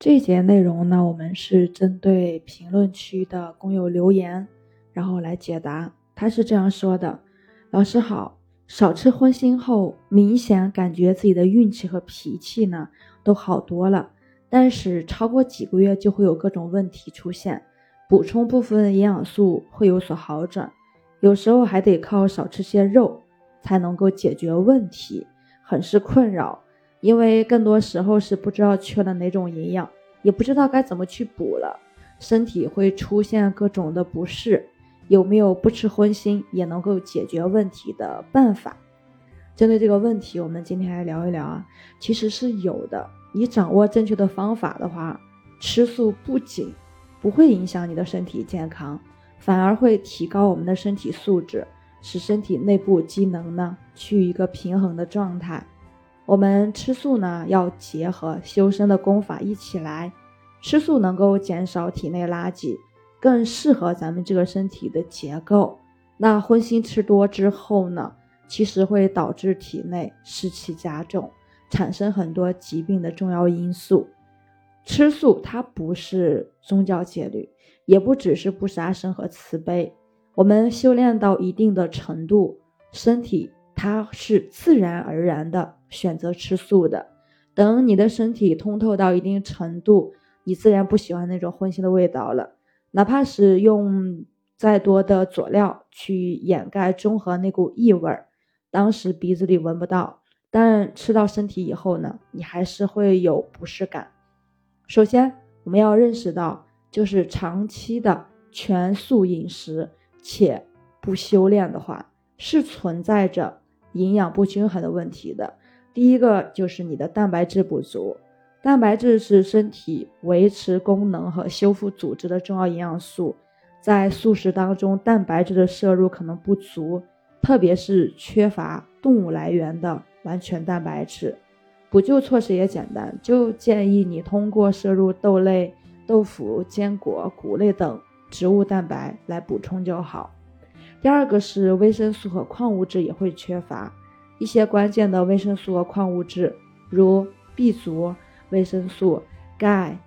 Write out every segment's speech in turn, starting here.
这节内容呢，我们是针对评论区的工友留言，然后来解答。他是这样说的：“老师好，少吃荤腥后，明显感觉自己的运气和脾气呢都好多了，但是超过几个月就会有各种问题出现，补充部分营养素会有所好转，有时候还得靠少吃些肉才能够解决问题，很是困扰。”因为更多时候是不知道缺了哪种营养，也不知道该怎么去补了，身体会出现各种的不适。有没有不吃荤腥也能够解决问题的办法？针对这个问题，我们今天来聊一聊啊。其实是有的，你掌握正确的方法的话，吃素不仅不会影响你的身体健康，反而会提高我们的身体素质，使身体内部机能呢趋于一个平衡的状态。我们吃素呢，要结合修身的功法一起来吃素，能够减少体内垃圾，更适合咱们这个身体的结构。那荤腥吃多之后呢，其实会导致体内湿气加重，产生很多疾病的重要因素。吃素它不是宗教戒律，也不只是不杀生和慈悲。我们修炼到一定的程度，身体。它是自然而然的选择吃素的。等你的身体通透到一定程度，你自然不喜欢那种荤腥的味道了。哪怕是用再多的佐料去掩盖中和那股异味儿，当时鼻子里闻不到，但吃到身体以后呢，你还是会有不适感。首先，我们要认识到，就是长期的全素饮食且不修炼的话，是存在着。营养不均衡的问题的，第一个就是你的蛋白质不足。蛋白质是身体维持功能和修复组织的重要营养素，在素食当中，蛋白质的摄入可能不足，特别是缺乏动物来源的完全蛋白质。补救措施也简单，就建议你通过摄入豆类、豆腐、坚果、谷类等植物蛋白来补充就好。第二个是维生素和矿物质也会缺乏一些关键的维生素和矿物质，如 B 族维生素、钙、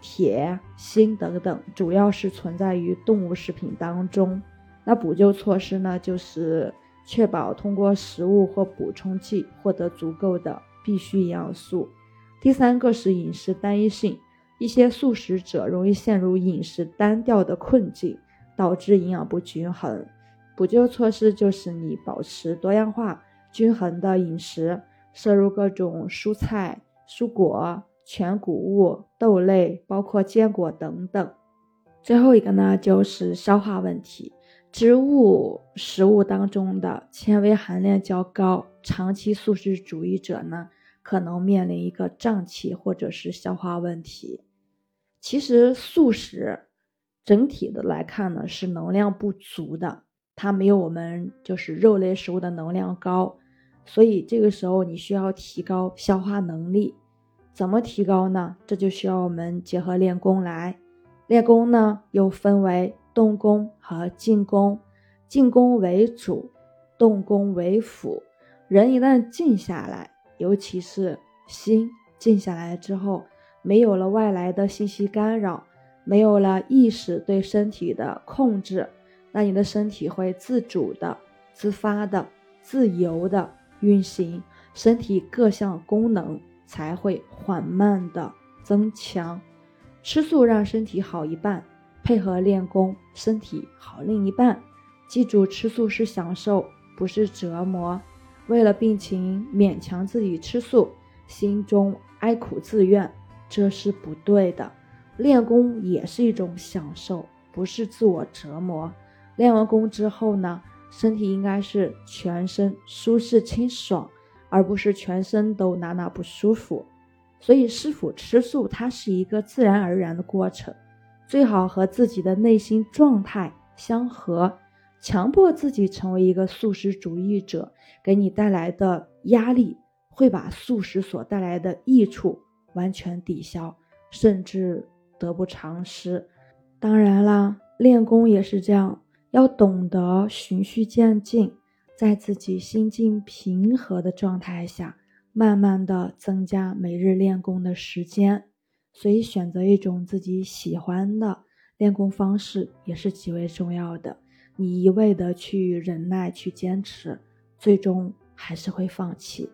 铁、锌等等，主要是存在于动物食品当中。那补救措施呢，就是确保通过食物或补充剂获得足够的必需营养素。第三个是饮食单一性，一些素食者容易陷入饮食单调的困境，导致营养不均衡。补救措施就是你保持多样化、均衡的饮食，摄入各种蔬菜、蔬果、全谷物、豆类，包括坚果等等。最后一个呢，就是消化问题。植物食物当中的纤维含量较高，长期素食主义者呢，可能面临一个胀气或者是消化问题。其实素食整体的来看呢，是能量不足的。它没有我们就是肉类食物的能量高，所以这个时候你需要提高消化能力。怎么提高呢？这就需要我们结合练功来。练功呢又分为动功和静功，静功为主，动功为辅。人一旦静下来，尤其是心静下来之后，没有了外来的信息干扰，没有了意识对身体的控制。那你的身体会自主的、自发的、自由的运行，身体各项功能才会缓慢的增强。吃素让身体好一半，配合练功，身体好另一半。记住，吃素是享受，不是折磨。为了病情勉强自己吃素，心中哀苦自怨，这是不对的。练功也是一种享受，不是自我折磨。练完功之后呢，身体应该是全身舒适清爽，而不是全身都哪哪不舒服。所以是否吃素，它是一个自然而然的过程，最好和自己的内心状态相合。强迫自己成为一个素食主义者，给你带来的压力会把素食所带来的益处完全抵消，甚至得不偿失。当然啦，练功也是这样。要懂得循序渐进，在自己心境平和的状态下，慢慢的增加每日练功的时间。所以选择一种自己喜欢的练功方式也是极为重要的。你一味的去忍耐、去坚持，最终还是会放弃。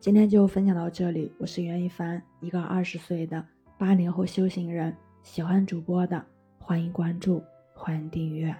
今天就分享到这里，我是袁一凡，一个二十岁的八零后修行人。喜欢主播的，欢迎关注，欢迎订阅。